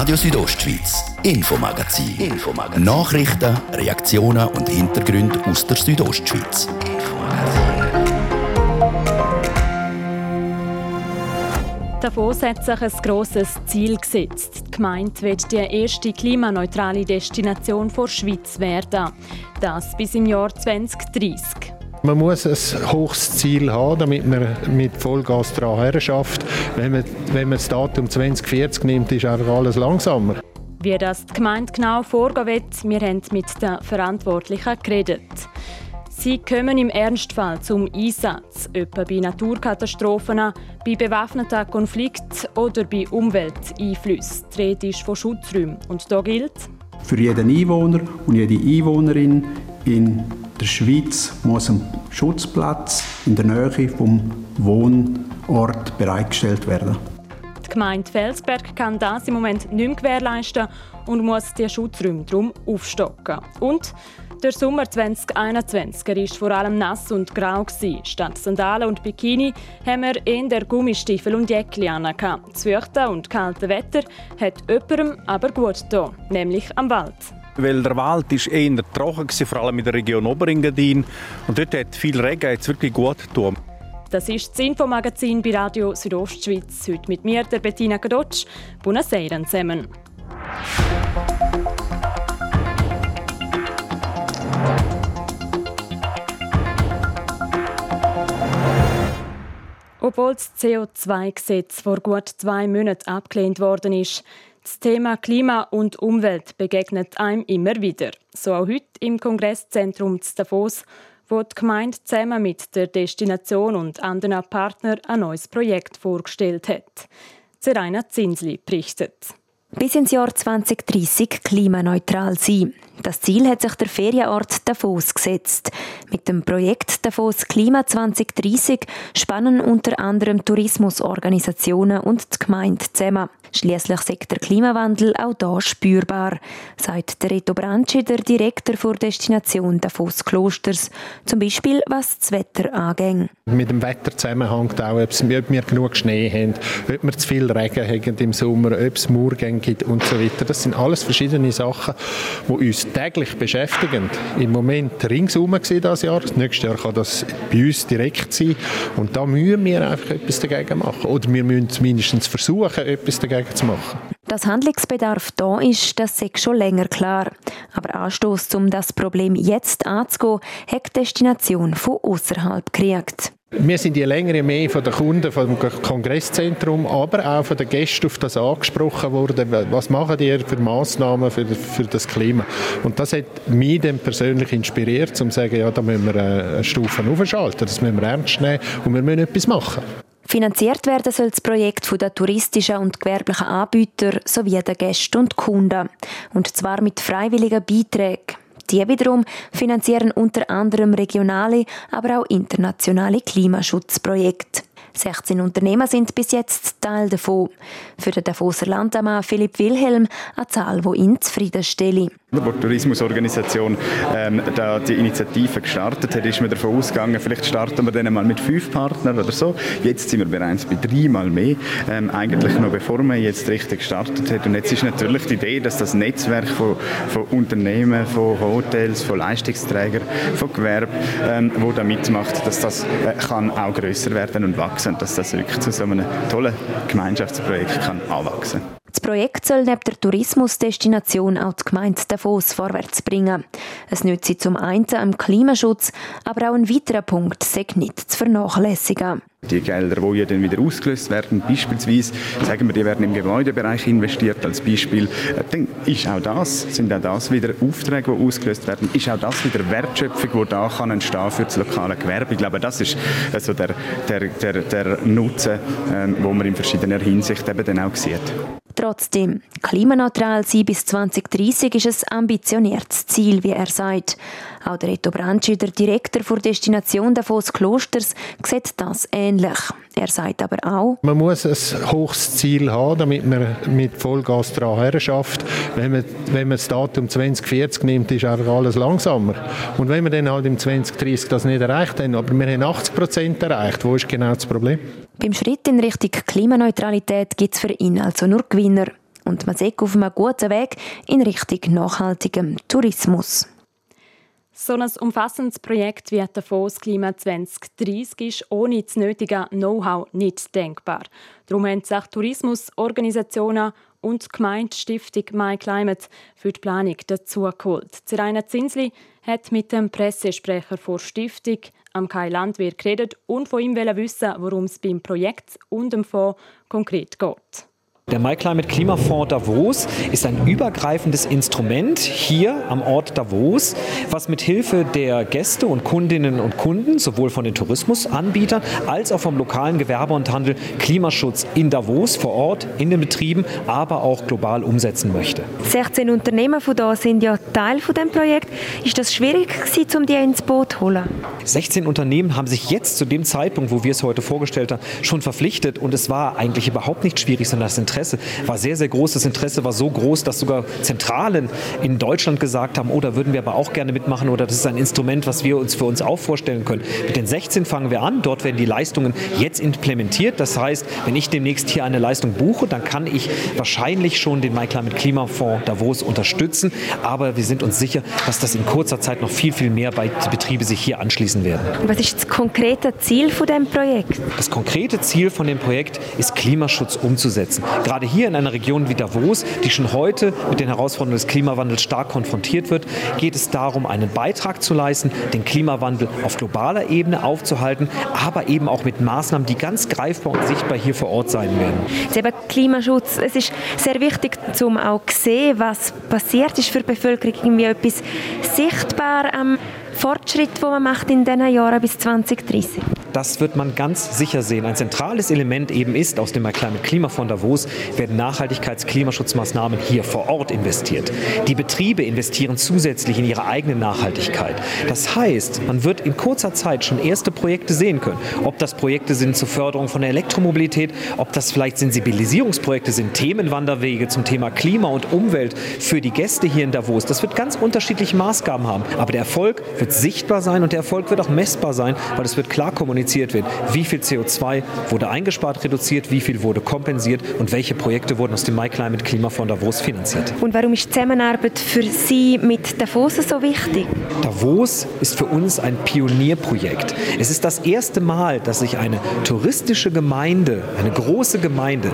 Radio Südostschweiz, Infomagazin. Infomagazin. Nachrichten, Reaktionen und Hintergründe aus der Südostschweiz. Davos hat sich ein grosses Ziel gesetzt. Die Gemeinde wird die erste klimaneutrale Destination der Schweiz werden. Das bis im Jahr 2030. Man muss ein hohes Ziel haben, damit man mit Vollgas daran schafft. Wenn man, wenn man das Datum 2040 nimmt, ist einfach alles langsamer. Wie das die Gemeinde genau vorgehen wird, wir haben mit den Verantwortlichen geredet. Sie kommen im Ernstfall zum Einsatz, etwa bei Naturkatastrophen, bei bewaffneten Konflikten oder bei Umwelteinflüssen. Die Rede ist von Schutzräumen. Und da gilt, für jeden Einwohner und jede Einwohnerin in der Schweiz muss ein Schutzplatz in der Nähe vom Wohnort bereitgestellt werden. Die Gemeinde Felsberg kann das im Moment nicht mehr gewährleisten und muss die Schutzräume darum aufstocken. Und der Sommer 2021 war vor allem nass und grau. Statt Sandalen und Bikini haben wir in der Gummistiefel und Jäckli an. Das feuchte und kalte Wetter hat jemandem aber gut getan, nämlich am Wald weil der Wald ist eher trocken war, vor allem in der Region Oberengadin. Und dort hat viel Regen jetzt wirklich gut getan. Das ist das Infomagazin bei Radio Südostschweiz. Heute mit mir, der Bettina Kadotsch. Buonasera zusammen. Obwohl das CO2-Gesetz vor gut zwei Monaten abgelehnt worden ist, das Thema Klima und Umwelt begegnet einem immer wieder. So auch heute im Kongresszentrum zu Davos, wo die Gemeinde zusammen mit der Destination und anderen Partnern ein neues Projekt vorgestellt hat. Seraina Zinsli berichtet. Bis ins Jahr 2030 klimaneutral sein. Das Ziel hat sich der Ferienort Davos gesetzt. Mit dem Projekt Davos Klima 2030 spannen unter anderem Tourismusorganisationen und die Gemeinde zusammen. Schließlich sagt der Klimawandel auch hier spürbar, sagt der Reto Branci, der Direktor der Destination Davos Klosters. Zum Beispiel, was das Wetter angeht. Mit dem Wetter zusammenhängt auch, ob wir genug Schnee haben, ob wir zu viel Regen haben im Sommer, ob es Murgänge gibt und so weiter. Das sind alles verschiedene Sachen, die uns täglich beschäftigen. Im Moment ringsum dieses Jahr. Das nächste Jahr kann das bei uns direkt sein. Und da müssen wir einfach etwas dagegen machen. Oder wir müssen zumindest versuchen, etwas dagegen zu machen. Dass Handlungsbedarf da ist, das ist schon länger klar. Aber Anstoß, um das Problem jetzt anzugehen, hat die Destination von außerhalb gekriegt. Wir sind je länger mehr von den Kunden vom Kongresszentrum, aber auch von den Gästen auf das angesprochen worden. Was machen ihr für Massnahmen für, für das Klima? Und das hat mich dann persönlich inspiriert, um zu sagen, ja, da müssen wir eine Stufe aufschalten, das müssen wir ernst nehmen und wir müssen etwas machen. Finanziert werden soll das Projekt von den touristischen und gewerblichen Anbietern sowie den Gästen und Kunden. Und zwar mit freiwilligen Beiträgen. Die wiederum finanzieren unter anderem regionale, aber auch internationale Klimaschutzprojekte. 16 Unternehmer sind bis jetzt Teil davon. Für den Davoser Landammann Philipp Wilhelm eine Zahl, die ihn zufriedenstellt. Als die Tourismusorganisation ähm, da die Initiative gestartet hat, ist man davon ausgegangen, vielleicht starten wir dann mal mit fünf Partnern oder so. Jetzt sind wir bereits bei dreimal mehr, ähm, eigentlich noch bevor man jetzt richtig gestartet hat. Und jetzt ist natürlich die Idee, dass das Netzwerk von, von Unternehmen, von Hotels, von Leistungsträgern, von Gewerbe, ähm, wo da mitmacht, dass das äh, kann auch größer werden und wachsen, dass das wirklich zu so einem tollen Gemeinschaftsprojekt kann anwachsen. Das Projekt soll neben der Tourismusdestination auch die Gemeinde Davos vorwärts bringen. Es nützt zum einen am Klimaschutz, aber auch ein weiterer Punkt sei nicht zu vernachlässigen. Die Gelder, die ja dann wieder ausgelöst werden, beispielsweise, sagen wir, die werden im Gebäudebereich investiert als Beispiel, äh, dann ist auch das, sind auch das wieder Aufträge, die ausgelöst werden, ist auch das wieder Wertschöpfung, die da kann entstehen für das lokale Gewerbe. Ich glaube, das ist also der, der, der, der Nutzen, ähm, wo man in verschiedener Hinsicht eben dann auch sieht. Trotzdem, klimaneutral sein bis 2030 ist ein ambitioniertes Ziel, wie er sagt. Auch der Reto Branci, der Direktor der Destination Davos Klosters, sieht das ähnlich. Er sagt aber auch, man muss ein hohes Ziel haben, damit man mit Vollgas daran schafft. Wenn man, wenn man das Datum 2040 nimmt, ist einfach alles langsamer. Und wenn wir dann halt im 2030 das nicht erreicht haben, aber wir haben 80 Prozent erreicht, wo ist genau das Problem? Beim Schritt in Richtung Klimaneutralität gibt es für ihn also nur Gewinner. und man sieht auf einem guten Weg in Richtung nachhaltigem Tourismus. So ein umfassendes Projekt wie Davos Klima 2030 ist ohne das nötige Know-how nicht denkbar. Darum haben sich Tourismusorganisationen und die Gemeindestiftung MyClimate für die Planung dazu geholt. Zeraina Zinsli hat mit dem Pressesprecher der Stiftung, am Kai Landwehr, geredet und von ihm wissen, worum es beim Projekt und dem Fonds konkret geht. Der MyClimate Klimafonds Davos ist ein übergreifendes Instrument hier am Ort Davos, was mit Hilfe der Gäste und Kundinnen und Kunden, sowohl von den Tourismusanbietern als auch vom lokalen Gewerbe und Handel, Klimaschutz in Davos vor Ort, in den Betrieben, aber auch global umsetzen möchte. 16 Unternehmen von da sind ja Teil von dem Projekt. Ist das schwierig gewesen, um die ins Boot zu holen? 16 Unternehmen haben sich jetzt zu dem Zeitpunkt, wo wir es heute vorgestellt haben, schon verpflichtet und es war eigentlich überhaupt nicht schwierig, sondern das Interesse Interesse war sehr, sehr groß. Das Interesse war so groß, dass sogar Zentralen in Deutschland gesagt haben, oh, da würden wir aber auch gerne mitmachen oder das ist ein Instrument, was wir uns für uns auch vorstellen können. Mit den 16 fangen wir an. Dort werden die Leistungen jetzt implementiert. Das heißt, wenn ich demnächst hier eine Leistung buche, dann kann ich wahrscheinlich schon den MyClimate Klimafonds Davos unterstützen. Aber wir sind uns sicher, dass das in kurzer Zeit noch viel, viel mehr Betriebe sich hier anschließen werden. Was ist das konkrete Ziel von dem Projekt? Das konkrete Ziel von dem Projekt ist Klimaschutz umzusetzen gerade hier in einer Region wie Davos, die schon heute mit den Herausforderungen des Klimawandels stark konfrontiert wird, geht es darum, einen Beitrag zu leisten, den Klimawandel auf globaler Ebene aufzuhalten, aber eben auch mit Maßnahmen, die ganz greifbar und sichtbar hier vor Ort sein werden. Eben Klimaschutz, es ist sehr wichtig, um auch zu sehen, was passiert ist für die Bevölkerung, irgendwie etwas sichtbar am Fortschritt, den man macht in diesen Jahren bis 2030. Das wird man ganz sicher sehen. Ein zentrales Element eben ist, aus dem Climate Klimafonds Davos werden Nachhaltigkeits-Klimaschutzmaßnahmen hier vor Ort investiert. Die Betriebe investieren zusätzlich in ihre eigene Nachhaltigkeit. Das heißt, man wird in kurzer Zeit schon erste Projekte sehen können. Ob das Projekte sind zur Förderung von der Elektromobilität, ob das vielleicht Sensibilisierungsprojekte sind, Themenwanderwege zum Thema Klima und Umwelt für die Gäste hier in Davos. Das wird ganz unterschiedliche Maßgaben haben. Aber der Erfolg wird sichtbar sein und der Erfolg wird auch messbar sein, weil es wird klar kommuniziert kommuniziert wird, wie viel CO2 wurde eingespart, reduziert, wie viel wurde kompensiert und welche Projekte wurden aus dem MyClimate Klimafonds Davos finanziert. Und warum ist die Zusammenarbeit für Sie mit Davos so wichtig? Davos ist für uns ein Pionierprojekt. Es ist das erste Mal, dass sich eine touristische Gemeinde, eine große Gemeinde,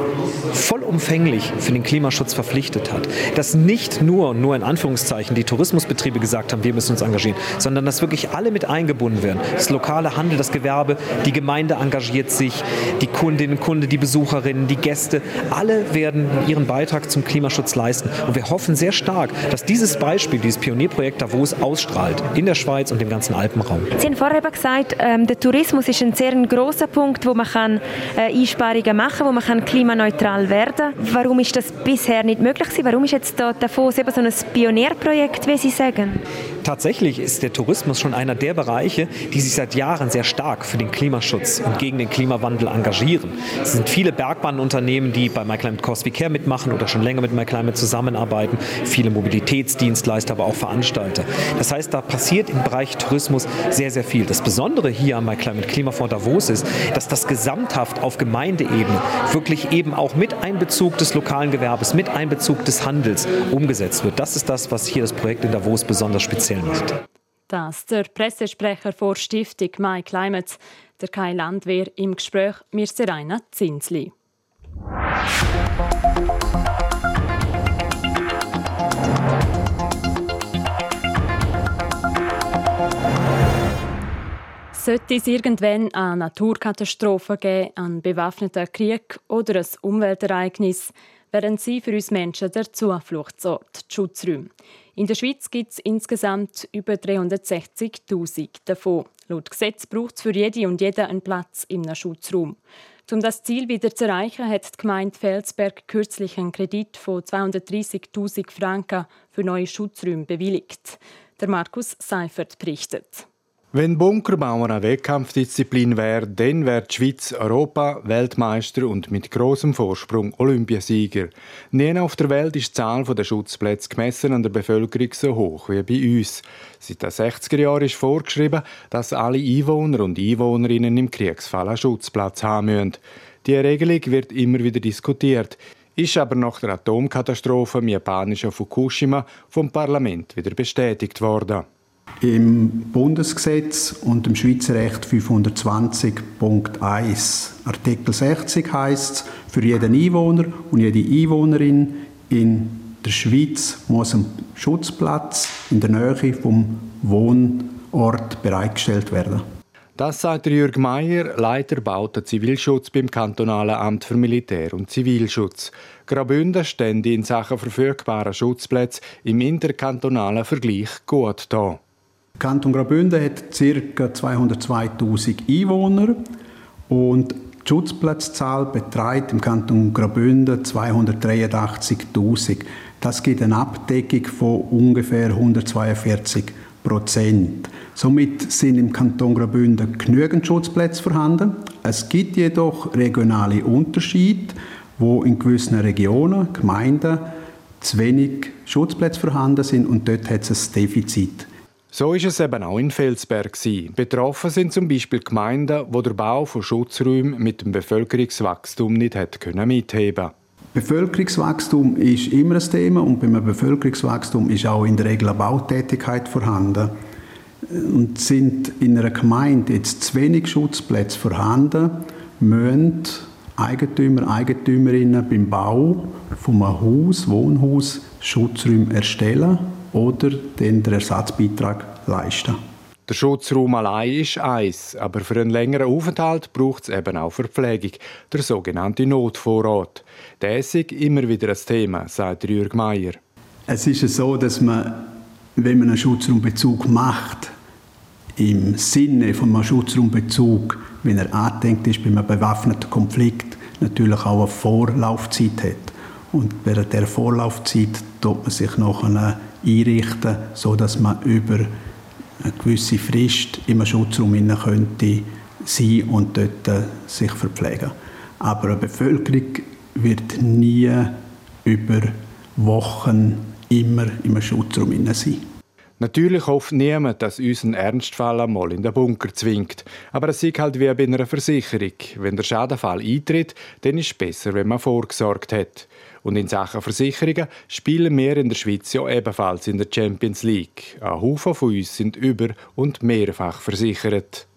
vollumfänglich für den Klimaschutz verpflichtet hat. Dass nicht nur, nur in Anführungszeichen, die Tourismusbetriebe gesagt haben, wir müssen uns engagieren, sondern dass wirklich alle mit eingebunden werden. Das lokale Handel, das Gewerbe, die Gemeinde engagiert sich, die Kundinnen und Kunden, die Besucherinnen, die Gäste, alle werden ihren Beitrag zum Klimaschutz leisten. Und wir hoffen sehr stark, dass dieses Beispiel, dieses Pionierprojekt Davos ausstrahlt in der Schweiz und im ganzen Alpenraum. Sie haben vorher gesagt, ähm, der Tourismus ist ein sehr großer Punkt, wo man kann, äh, Einsparungen machen kann, wo man kann klimaneutral werden kann. Warum ist das bisher nicht möglich gewesen? Warum ist jetzt da Davos eben so ein Pionierprojekt, wie Sie sagen? Tatsächlich ist der Tourismus schon einer der Bereiche, die sich seit Jahren sehr stark für den Klimaschutz und gegen den Klimawandel engagieren. Es sind viele Bergbahnunternehmen, die bei MyClimate Cost Care mitmachen oder schon länger mit MyClimate zusammenarbeiten, viele Mobilitätsdienstleister, aber auch Veranstalter. Das heißt, da passiert im Bereich Tourismus sehr, sehr viel. Das Besondere hier am MyClimate Klimafonds Davos ist, dass das gesamthaft auf Gemeindeebene wirklich eben auch mit Einbezug des lokalen Gewerbes, mit Einbezug des Handels umgesetzt wird. Das ist das, was hier das Projekt in Davos besonders speziell Ziel macht. Das der Pressesprecher vor Stiftung My Climate, der Kai Landwehr, im Gespräch mit Serena Zinsli. Sollte es irgendwann eine Naturkatastrophe geben, einen bewaffneten Krieg oder ein Umweltereignis, wären sie für uns Menschen der Zufluchtsort, die Schutzräume. In der Schweiz gibt es insgesamt über 360.000 davon. Laut Gesetz braucht es für jede und jeden einen Platz einem Schutzraum. Um das Ziel wieder zu erreichen, hat die Gemeinde Felsberg kürzlich einen Kredit von 230.000 Franken für neue Schutzräume bewilligt. Der Markus Seifert berichtet. Wenn Bunkerbau eine Wettkampfdisziplin wäre, dann wäre die Schweiz Europa, Weltmeister und mit großem Vorsprung Olympiasieger. Nie auf der Welt ist die Zahl der Schutzplätze gemessen an der Bevölkerung so hoch wie bei uns. Seit den 60er Jahren ist vorgeschrieben, dass alle Einwohner und Einwohnerinnen im Kriegsfall einen Schutzplatz haben müssen. Die Regelung wird immer wieder diskutiert. ist aber nach der Atomkatastrophe im japanischen Fukushima vom Parlament wieder bestätigt worden. Im Bundesgesetz und im Schweizer Recht 520.1 Artikel 60 heißt es, für jeden Einwohner und jede Einwohnerin in der Schweiz muss ein Schutzplatz in der Nähe vom Wohnort bereitgestellt werden. Das sagt Jürg Meier, Leiter Bauten Zivilschutz beim Kantonalen Amt für Militär und Zivilschutz. Graubünden stände in Sachen verfügbarer Schutzplätze im interkantonalen Vergleich gut da. Kanton Graubünden hat ca. 202.000 Einwohner und die Schutzplatzzahl beträgt im Kanton Graubünden 283.000. Das gibt eine Abdeckung von ungefähr 142 Prozent. Somit sind im Kanton Graubünden genügend Schutzplätze vorhanden. Es gibt jedoch regionale Unterschiede, wo in gewissen Regionen, Gemeinden, zu wenig Schutzplätze vorhanden sind und dort hat es ein Defizit. So ist es eben auch in Felsberg. Betroffen sind zum Beispiel Gemeinden, wo der Bau von Schutzräumen mit dem Bevölkerungswachstum nicht hat können mitheben. Bevölkerungswachstum ist immer ein Thema und beim Bevölkerungswachstum ist auch in der Regel eine Bautätigkeit vorhanden. Und sind in einer Gemeinde jetzt zu wenig Schutzplätze vorhanden, müssen Eigentümer, Eigentümerinnen beim Bau von einem Haus, Wohnhaus, Schutzräume erstellen oder den Ersatzbeitrag leisten. Der Schutzraum allein ist eins, aber für einen längeren Aufenthalt braucht es eben auch Verpflegung, der sogenannte Notvorrat. Der ist immer wieder ein Thema, sagt Jürg Meier. Es ist so, dass man, wenn man einen Schutzraumbezug macht, im Sinne von einem Schutzraumbezug, wenn er angedenkt ist bei einem bewaffneten Konflikt, natürlich auch eine Vorlaufzeit hat. Und während der Vorlaufzeit tut man sich noch einrichten, so dass man über eine gewisse Frist im Schutzraum könnte sein und dort äh, sich verpflegen. Aber eine Bevölkerung wird nie über Wochen immer im Schutzraum sein. Natürlich hofft niemand, dass uns ein Ernstfall einmal in den Bunker zwingt. Aber es ist halt wie bei einer Versicherung. Wenn der Schadenfall eintritt, dann ist es besser, wenn man vorgesorgt hat. Und in Sachen Versicherungen spielen wir in der Schweiz ja ebenfalls in der Champions League. Ein Haufen von uns sind über- und mehrfach versichert.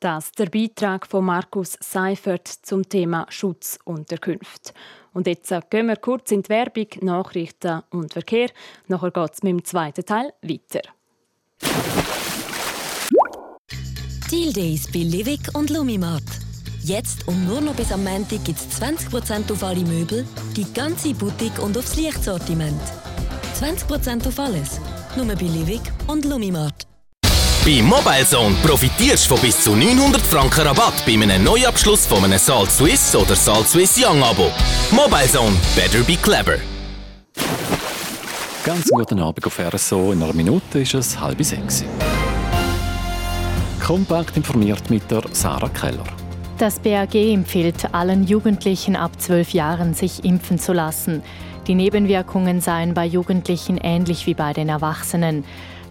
Das der Beitrag von Markus Seifert zum Thema Schutzunterkünfte. Und jetzt gehen wir kurz in die Werbung, Nachrichten und Verkehr. Nachher geht es mit dem zweiten Teil weiter. Deal Days bei Livik und Lumimart. Jetzt und nur noch bis am Montag gibt es 20% auf alle Möbel, die ganze Boutique und aufs Lichtsortiment. 20% auf alles. Nur bei Livik und Lumimart. Bei MobileZone profitierst du von bis zu 900 Franken Rabatt bei einem Neuabschluss von einem Salt Swiss oder Salt Swiss Young Abo. MobileZone, better be clever. Ganz guten Abend auf RSO. In einer Minute ist es halb sechs. Kompakt informiert mit der Sarah Keller. Das BAG empfiehlt allen Jugendlichen ab 12 Jahren, sich impfen zu lassen. Die Nebenwirkungen seien bei Jugendlichen ähnlich wie bei den Erwachsenen.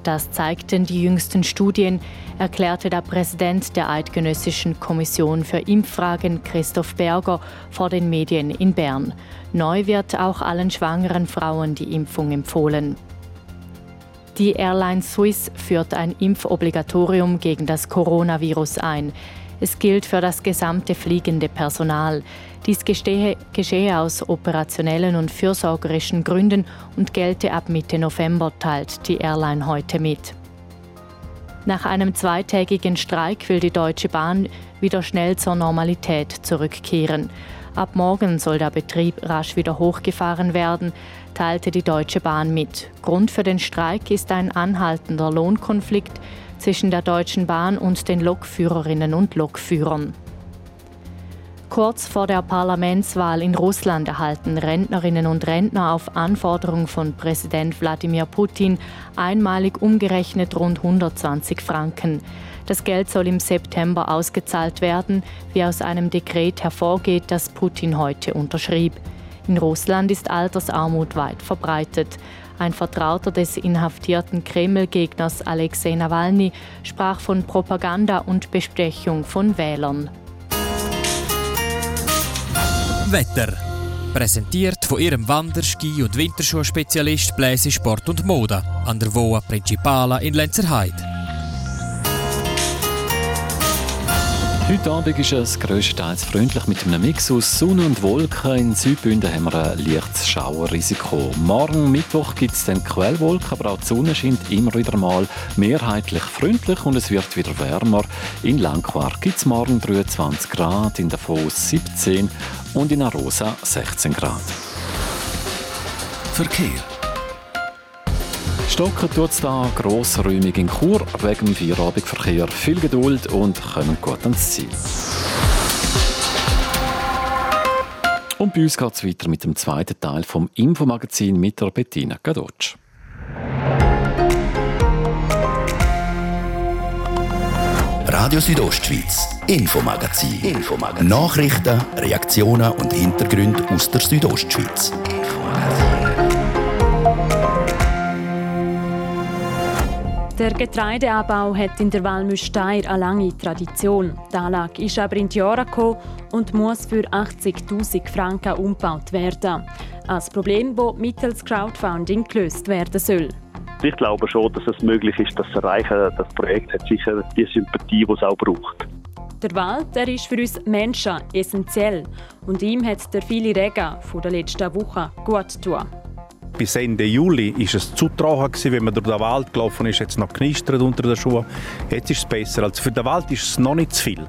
Das zeigten die jüngsten Studien, erklärte der Präsident der Eidgenössischen Kommission für Impffragen Christoph Berger vor den Medien in Bern. Neu wird auch allen schwangeren Frauen die Impfung empfohlen. Die Airline Swiss führt ein Impfobligatorium gegen das Coronavirus ein. Es gilt für das gesamte fliegende Personal. Dies geschehe, geschehe aus operationellen und fürsorgerischen Gründen und gelte ab Mitte November, teilt die Airline heute mit. Nach einem zweitägigen Streik will die Deutsche Bahn wieder schnell zur Normalität zurückkehren. Ab morgen soll der Betrieb rasch wieder hochgefahren werden, teilte die Deutsche Bahn mit. Grund für den Streik ist ein anhaltender Lohnkonflikt zwischen der Deutschen Bahn und den Lokführerinnen und Lokführern. Kurz vor der Parlamentswahl in Russland erhalten Rentnerinnen und Rentner auf Anforderung von Präsident Wladimir Putin einmalig umgerechnet rund 120 Franken. Das Geld soll im September ausgezahlt werden, wie aus einem Dekret hervorgeht, das Putin heute unterschrieb. In Russland ist Altersarmut weit verbreitet. Ein Vertrauter des inhaftierten Kreml-Gegners Alexei Nawalny sprach von Propaganda und Bestechung von Wählern. Wetter. Präsentiert von ihrem Wander-, Ski- und Winterschuhspezialist Bläse Sport und Mode an der Voa Principala in Lenzerheide. Heute Abend ist es grösstenteils freundlich mit einem Mix aus Sonne und Wolken. In Südbünden haben wir ein leichtes Schauerrisiko. Morgen Mittwoch gibt es dann Quellwolken, aber auch die Sonne scheint immer wieder mal mehrheitlich freundlich und es wird wieder wärmer. In Langquart gibt es morgen 23 Grad, in Davos 17 und in Arosa 16 Grad. Verkehr Stocken tut es da grossräumig in Chur wegen dem Feierabendverkehr. Viel Geduld und kommen gut ans Ziel. Und bei uns geht es weiter mit dem zweiten Teil vom Infomagazin mit der Bettina Gadotsch. Radio Südostschweiz, Infomagazin. Infomagazin. Nachrichten, Reaktionen und Hintergründe aus der Südostschweiz. Der Getreideanbau hat in der Walmüsteier eine lange Tradition. Die Anlage ist aber in die Jahre gekommen und muss für 80.000 Franken umgebaut werden. Ein Problem, das mittels Crowdfunding gelöst werden soll. Ich glaube schon, dass es möglich ist, das zu erreichen. Das Projekt hat sicher die Sympathie, die es auch braucht. Der Wald der ist für uns Menschen essentiell und ihm hat der viele Regen von der letzten Woche gut getan. Bis Ende Juli war es zu trocken, wenn man durch den Wald gelaufen ist, es noch knistert unter den Schuhen. Jetzt ist es besser. Also für den Wald ist es noch nicht zu viel.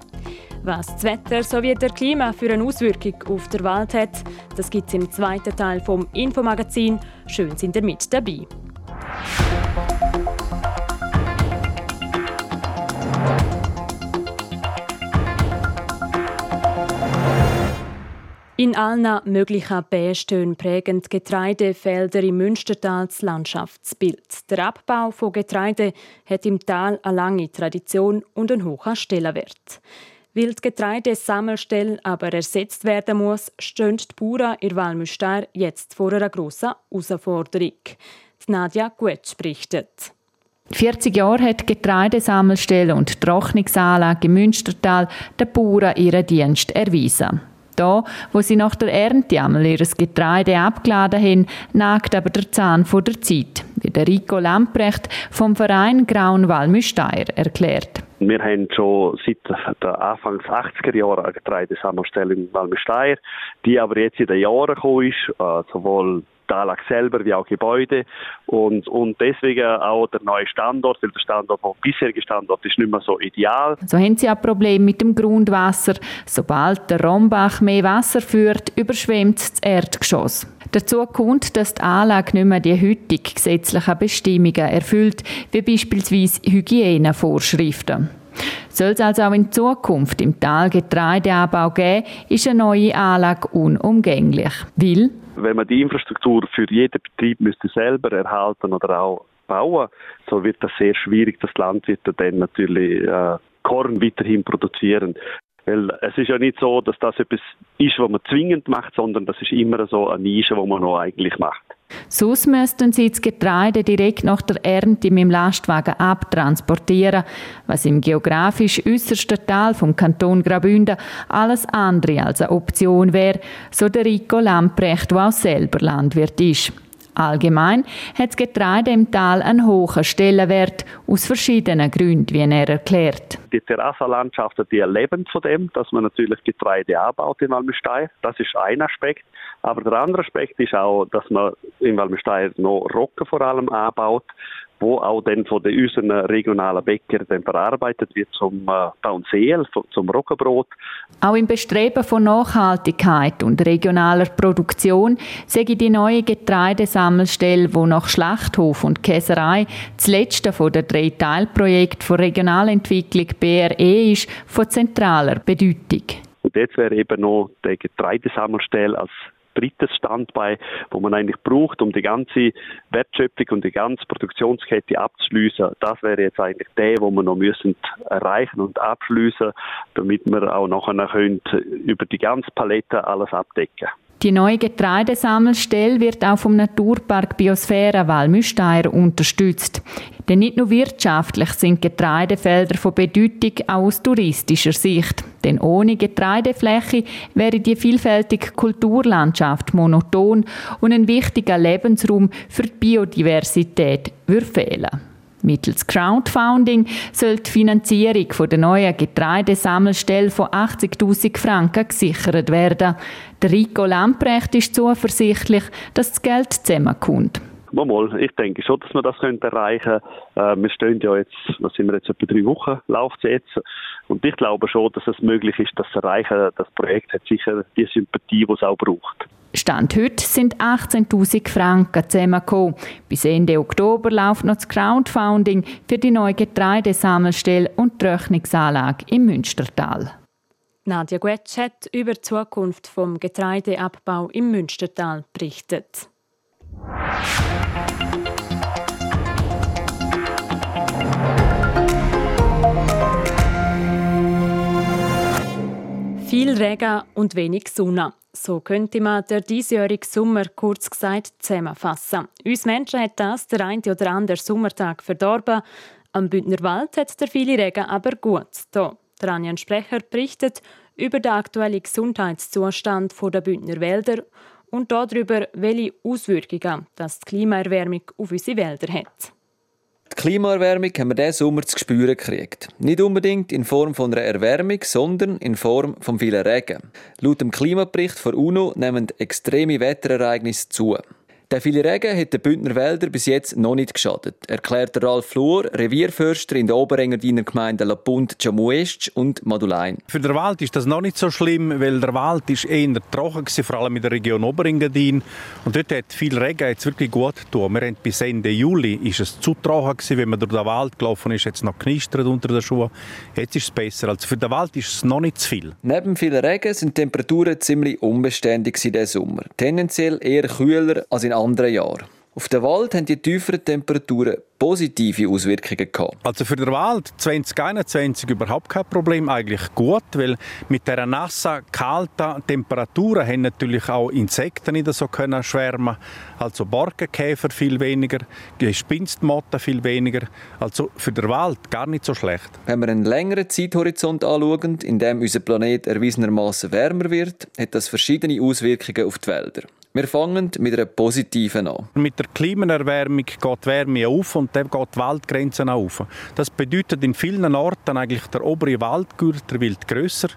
Was das Wetter sowie der Klima für eine Auswirkung auf den Wald hat, das gibt es im zweiten Teil vom Infomagazin. Schön sind ihr mit dabei. In allen möglichen Bästönen prägen Getreidefelder im Münstertal das Landschaftsbild. Der Abbau von Getreide hat im Tal eine lange Tradition und einen hohen Stellenwert. Weil die Getreidesammelstelle aber ersetzt werden muss, stehen die Bauern in Walmüster jetzt vor einer grossen Herausforderung. Die Nadja Gutsch berichtet. 40 Jahre hat die Getreidesammelstelle und die Trocknungsanlage im Münstertal den Bauern ihren Dienst erwiesen. Da, wo sie nach der Ernte einmal ihr Getreide abgeladen haben, nagt aber der Zahn von der Zeit, wie der Rico Lamprecht vom Verein Grauenwall Müsteier erklärt. Wir haben schon seit den Anfangs 80er Jahren eine Getreidesammelstelle in Walmesteier, die aber jetzt in den Jahren gekommen ist, äh, sowohl Anlage selber wie auch Gebäude und, und deswegen auch der neue Standort, weil der Standort, der bisherige Standort ist nicht mehr so ideal. So haben sie ein Problem mit dem Grundwasser. Sobald der Rombach mehr Wasser führt, überschwemmt das Erdgeschoss. Dazu kommt, dass die Anlage nicht mehr die heutigen gesetzlichen Bestimmungen erfüllt, wie beispielsweise Hygienevorschriften. Soll es also auch in Zukunft im Tal Getreideanbau geben, ist eine neue Anlage unumgänglich. Weil wenn man die Infrastruktur für jeden Betrieb müsste selber erhalten oder auch bauen, so wird das sehr schwierig, dass Landwirte dann natürlich äh, Korn weiterhin produzieren. Weil es ist ja nicht so, dass das etwas ist, was man zwingend macht, sondern das ist immer so eine Nische, die man noch eigentlich macht. Sonst müssten sie das Getreide direkt nach der Ernte mit dem Lastwagen abtransportieren, was im geografisch äußersten Teil vom Kanton Graubünden alles andere als eine Option wäre, so der Rico Lamprecht, der auch selber Landwirt ist. Allgemein hat das Getreide im Tal einen hohen Stellenwert, aus verschiedenen Gründen, wie er erklärt. Die Terrassenlandschaften, die leben von dem, dass man natürlich Getreide anbaut in Walmestein. Das ist ein Aspekt. Aber der andere Aspekt ist auch, dass man in Walmestein noch Roggen vor allem anbaut wo auch dann von den unseren regionalen Bäckern dann verarbeitet wird zum äh, Baunseel, zum Roggenbrot. Auch im Bestreben von Nachhaltigkeit und regionaler Produktion sehe die neue Getreidesammelstelle, wo nach Schlachthof und Käserei das letzte von der drei Teilprojekte von Regionalentwicklung BRE ist, von zentraler Bedeutung. Und jetzt wäre eben noch die Getreidesammelstelle als drittes Standbein, wo man eigentlich braucht, um die ganze Wertschöpfung und die ganze Produktionskette abzuschließen. Das wäre jetzt eigentlich der, wo wir noch müssen erreichen und abschließen, damit wir auch nachher können über die ganze Palette alles abdecken. Die neue Getreidesammelstelle wird auch vom Naturpark Biosphäre Walmüsteier unterstützt. Denn nicht nur wirtschaftlich sind Getreidefelder von Bedeutung auch aus touristischer Sicht. Denn ohne Getreidefläche wäre die vielfältige Kulturlandschaft monoton und ein wichtiger Lebensraum für die Biodiversität würde fehlen. Mittels Crowdfunding soll die Finanzierung der neuen Getreidesammelstelle von 80.000 Franken gesichert werden. Der Rico Lamprecht ist zuversichtlich, dass das Geld zusammenkommt. Mal, ich denke schon, dass wir das erreichen können. Äh, wir stehen ja jetzt, was sind wir jetzt, etwa drei Wochen läuft es jetzt. Und ich glaube schon, dass es möglich ist, das zu erreichen. Das Projekt hat sicher die Sympathie, die es auch braucht. Stand heute sind 18.000 Franken zusammengekommen. Bis Ende Oktober läuft noch das Crowdfunding für die neue Getreidesammelstelle und die Röchnungsanlage im Münstertal. Nadja Guetsch hat über die Zukunft vom Getreideabbau im Münstertal berichtet. Viel Regen und wenig Sonne. So könnte man den diesjährigen Sommer kurz gesagt zusammenfassen. Uns Menschen hat das der eine oder andere Sommertag verdorben. Am Bündner Wald hat der viele Regen aber gut da. Der Anjan Sprecher berichtet über den aktuellen Gesundheitszustand der Bündner Wälder und darüber, welche Auswirkungen das die Klimaerwärmung auf unsere Wälder hat. Die Klimaerwärmung haben wir diesen Sommer zu spüren gekriegt. Nicht unbedingt in Form von einer Erwärmung, sondern in Form von vielen Regen. Laut dem Klimabericht der UNO nehmen extreme Wetterereignisse zu. Der viele Regen hat den Bündner Wäldern bis jetzt noch nicht geschadet, erklärt Ralf Flur, Revierförster in der Oberengadiner Gemeinde La Punt, Jamuest und Madulein. Für den Wald ist das noch nicht so schlimm, weil der Wald ist eher trocken war, vor allem in der Region Oberengadin. Und dort hat viel Regen jetzt wirklich gut getan. Wir haben bis Ende Juli ist es zu trocken gewesen, wenn man durch den Wald gelaufen ist, jetzt noch knistert unter den Schuhen. Jetzt ist es besser. Also für den Wald ist es noch nicht zu viel. Neben vielen Regen sind die Temperaturen ziemlich unbeständig diesen Sommer. Tendenziell eher kühler als in anderen Jahren. Auf den Wald haben die tieferen Temperaturen positive Auswirkungen gehabt. Also für den Wald 2021 überhaupt kein Problem, eigentlich gut, weil mit der nassen, kalten Temperaturen haben natürlich auch Insekten nicht so können schwärmen, also Borkenkäfer viel weniger, Gespinstmotten viel weniger, also für den Wald gar nicht so schlecht. Wenn wir einen längeren Zeithorizont anschauen, in dem unser Planet erwiesenermaßen wärmer wird, hat das verschiedene Auswirkungen auf die Wälder. Wir fangen mit einer positiven an. Mit der Klimaerwärmung geht die Wärme auf und dann geht die Waldgrenze auf. Das bedeutet in vielen Orten eigentlich der obere Waldgürtel wird grösser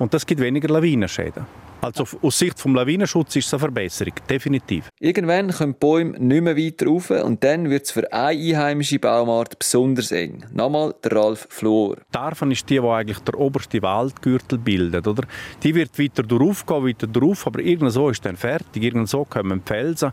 und das gibt weniger Lawinenschäden. Also aus Sicht des Lawinenschutzes ist es eine Verbesserung, definitiv. Irgendwann kommen die Bäume nicht mehr weiter rauf und dann wird es für eine einheimische Baumart besonders eng. Nochmal der Ralf Flor. Arfen ist die, die eigentlich der oberste Waldgürtel bildet. Oder? Die wird weiter durchgehen, weiter durch, aber irgendwo ist dann fertig, irgendwo kommen die Felsen.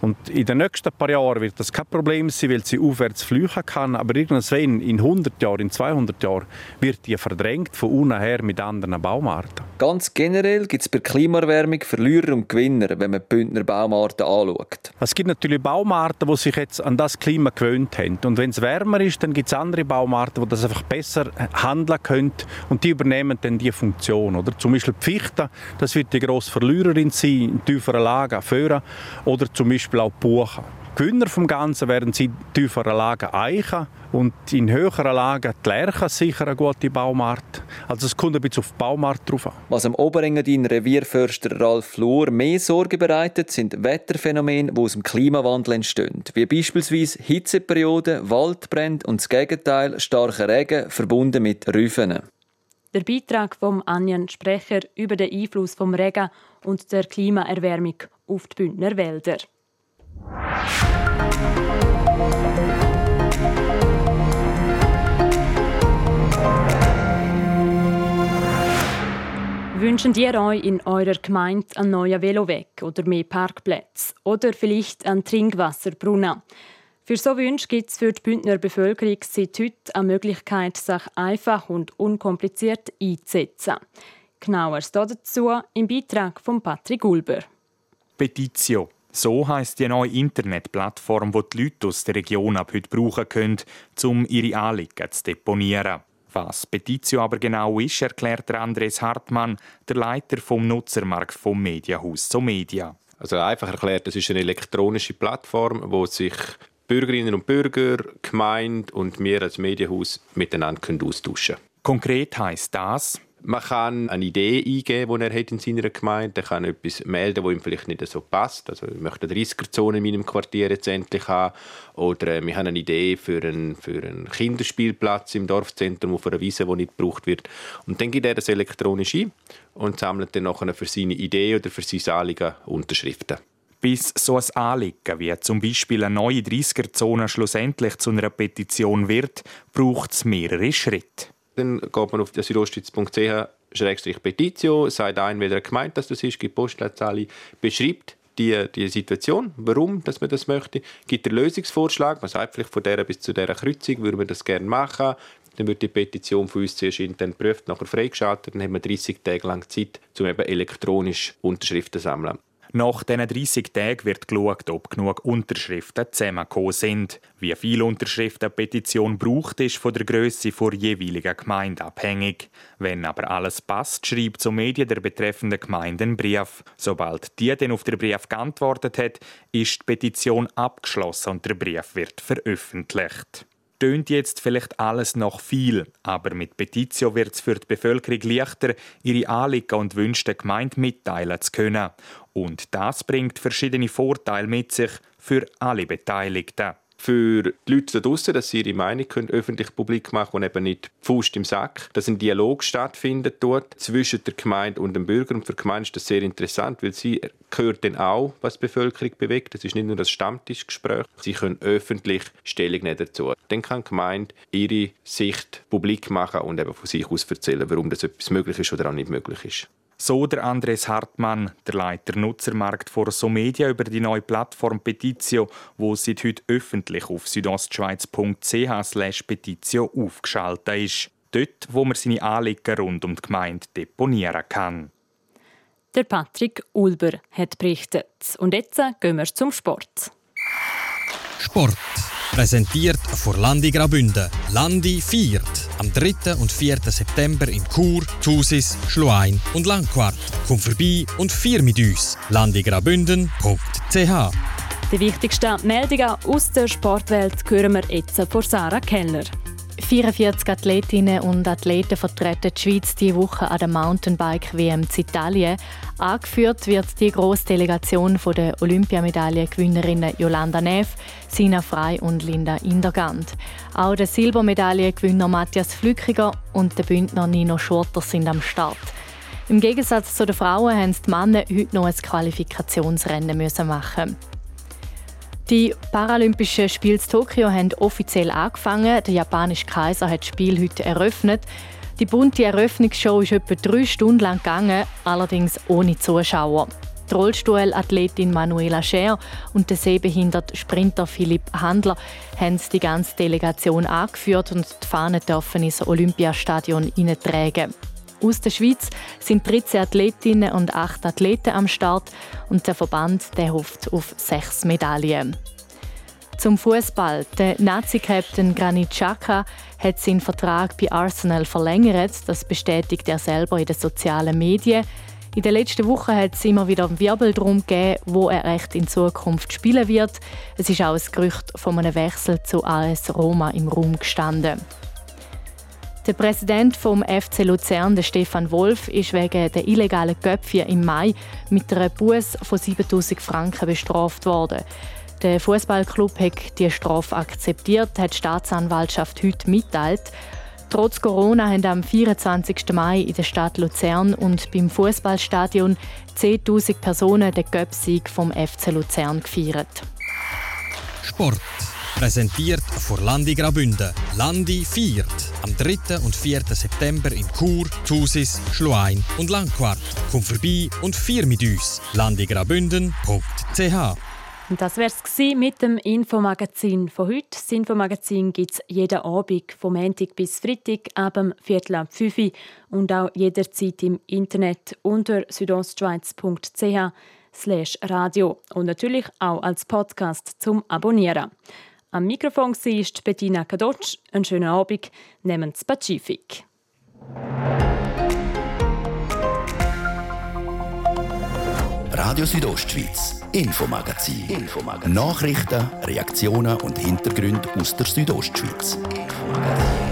Und in den nächsten paar Jahren wird das kein Problem sein, weil sie aufwärts fliegen kann. Aber irgendwann, in 100 Jahren, in 200 Jahren, wird die verdrängt von unten her mit anderen Baumarten. Ganz generell gibt es bei Klimaerwärmung Verlierer und Gewinner, wenn man die Bündner Baumarten anschaut. Es gibt natürlich Baumarten, die sich jetzt an das Klima gewöhnt haben. Und wenn es wärmer ist, dann gibt es andere Baumarten, die das einfach besser handeln können und die übernehmen dann die Funktion. Oder? Zum Beispiel die Fichte, das wird die grosse Verliererin sein, in tieferen Lagen führen. Oder zum Beispiel Beispiel auch Buchen. Gewinner vom Ganzen werden sie in tieferen Lagen Eichen und in höheren Lagen die Lärchen sicher eine gute Baumart. Also es kommt ein bisschen auf die Baumart drauf an. Was am Oberengadin Revierförster Ralf Flur mehr Sorge bereitet, sind Wetterphänomene, die aus dem Klimawandel entstehen. Wie beispielsweise Hitzeperioden, Waldbrände und das Gegenteil, starker Regen verbunden mit Rüfen. Der Beitrag vom Anjan Sprecher über den Einfluss vom Regen und der Klimaerwärmung auf die Bündner Wälder. Wünschen ihr euch in eurer Gemeinde einen neuen Veloweg oder mehr Parkplätze oder vielleicht einen Trinkwasserbrunnen? Für so Wünsche gibt es für die Bündner Bevölkerung seit heute eine Möglichkeit, sich einfach und unkompliziert einzusetzen. Genaueres dazu im Beitrag von Patrick Gulber. Petitio so heißt die neue Internetplattform, die die Leute aus der Region ab heute brauchen können, um ihre Anliegen zu deponieren. Was Petitio aber genau ist, erklärt Andres Hartmann, der Leiter vom Nutzermarkt vom Mediahaus so Media. Also einfach erklärt, das ist eine elektronische Plattform, wo sich Bürgerinnen und Bürger, Gemeinde und wir als Medienhaus miteinander austauschen können. Konkret heißt das, man kann eine Idee eingeben, die er hat in seiner Gemeinde. Er kann etwas melden, das ihm vielleicht nicht so passt. Also ich möchte eine 30er-Zone in meinem Quartier jetzt endlich haben. Oder äh, wir haben eine Idee für einen, für einen Kinderspielplatz im Dorfzentrum auf einer Wiese, die nicht gebraucht wird. Und dann gibt er das elektronisch ein und sammelt dann nachher für seine Idee oder für sein Anliegen Unterschriften. Bis so ein Anliegen wie zum Beispiel eine neue 30er-Zone schlussendlich zu einer Petition wird, braucht es mehrere Schritte. Dann geht man auf südostschweiz.ch Petitio, sagt ein, welcher gemeint dass das ist, gibt Postleitzahl, beschreibt die, die Situation, warum dass man das möchte, gibt einen Lösungsvorschlag, man sagt vielleicht von der bis zu dieser Kreuzung würde man das gerne machen, dann wird die Petition von uns zuerst intern geprüft, nachher freigeschaltet, dann haben wir 30 Tage lang Zeit, um eben elektronisch Unterschriften zu sammeln. Nach diesen 30 Tagen wird geschaut, ob genug Unterschriften zusammengekommen sind. Wie viele Unterschriften eine Petition braucht, ist von der Größe der jeweiligen Gemeinde abhängig. Wenn aber alles passt, schreibt zum Medien der betreffenden Gemeinde einen Brief. Sobald die dann auf den Brief geantwortet hat, ist die Petition abgeschlossen und der Brief wird veröffentlicht tönt jetzt vielleicht alles noch viel, aber mit Petitio wird es für die Bevölkerung leichter, ihre Anliegen und Wünsche der Gemeinde mitteilen zu können. Und das bringt verschiedene Vorteile mit sich für alle Beteiligten für die Leute da draussen, dass sie ihre Meinung können öffentlich publik machen und eben nicht Faust im Sack. Dass ein Dialog stattfindet dort zwischen der Gemeinde und dem Bürger. Und für die Gemeinde ist das sehr interessant, weil sie hört dann auch, was die Bevölkerung bewegt. Das ist nicht nur das Stammtischgespräch. Sie können öffentlich Stellung nehmen dazu. Dann kann die Gemeinde ihre Sicht publik machen und eben von sich aus erzählen, warum das etwas möglich ist oder auch nicht möglich ist. So der Andres Hartmann, der Leiter Nutzermarkt vor Somedia über die neue Plattform Petitio, wo seit heute öffentlich auf südostschweiz.ch petitio aufgeschaltet ist. Dort, wo man seine Anliegen rund um die Gemeinde deponieren kann. Der Patrick Ulber hat berichtet. Und jetzt gehen wir zum Sport. Sport. Präsentiert vor Landi Grabünde. Landi viert. Am 3. und 4. September in Chur, Thusis, Schluein und Langquart. Komm vorbei und vier mit uns. landigrabünden.ch Die wichtigsten Meldungen aus der Sportwelt hören wir jetzt von Sarah Keller. 44 Athletinnen und Athleten vertreten die Schweiz diese Woche an der Mountainbike-WM in Italien. Angeführt wird die grosse Delegation von der Olympiamedaillengewinnerinnen Jolanda Neff, Sina Frei und Linda Indergand. Auch der Silbermedaillengewinner Matthias Flückiger und der Bündner Nino Schurter sind am Start. Im Gegensatz zu den Frauen mussten die Männer heute noch ein Qualifikationsrennen machen. Die Paralympischen Spiele in Tokio haben offiziell angefangen. Der japanische Kaiser hat das Spiel heute eröffnet. Die bunte Eröffnungsshow ist etwa drei Stunden lang gegangen, allerdings ohne Zuschauer. Die Rollstuhlathletin Manuela Scher und der sehbehinderte Sprinter Philipp Handler haben die ganze Delegation angeführt und die Fahne dürfen ins Olympiastadion hineintragen. Aus der Schweiz sind 13 Athletinnen und 8 Athleten am Start und der Verband der hofft auf sechs Medaillen. Zum Fußball. Der Nazi-Captain Granit Xhaka hat seinen Vertrag bei Arsenal verlängert. Das bestätigt er selber in den sozialen Medien. In den letzten Wochen hat es immer wieder Wirbel darum gegeben, wo er echt in Zukunft spielen wird. Es ist auch ein Gerücht von einem Wechsel zu AS Roma im Raum gestanden. Der Präsident vom FC Luzern, der Stefan Wolf, ist wegen der illegalen Köpfe im Mai mit einer Buß von 7000 Franken bestraft worden. Der Fußballclub hat die Strafe akzeptiert, hat die Staatsanwaltschaft heute mitteilt. Trotz Corona haben am 24. Mai in der Stadt Luzern und beim Fußballstadion 10.000 Personen den Göpsieg vom FC Luzern gefeiert. Sport. Präsentiert vor Landi Grabünde. Landi viert. Am 3. und 4. September in Chur, Thusis, Schluein und Langquart. Komm vorbei und vier mit uns. landigrabünden.ch und das wär's mit dem Infomagazin von heute. Das Infomagazin gibt es jeden Abend vom Montag bis Freitag ab dem Viertel ab 5 Uhr und auch jederzeit im Internet unter südostschweiz.ch radio und natürlich auch als Podcast zum Abonnieren. Am Mikrofon war Bettina Kadotsch. Einen schönen Abend. Nehmen Sie Pazifik. Radio Südostschweiz, Infomagazin. Infomagazin. Nachrichten, Reaktionen und Hintergründe aus der Südostschweiz. Infomagazin.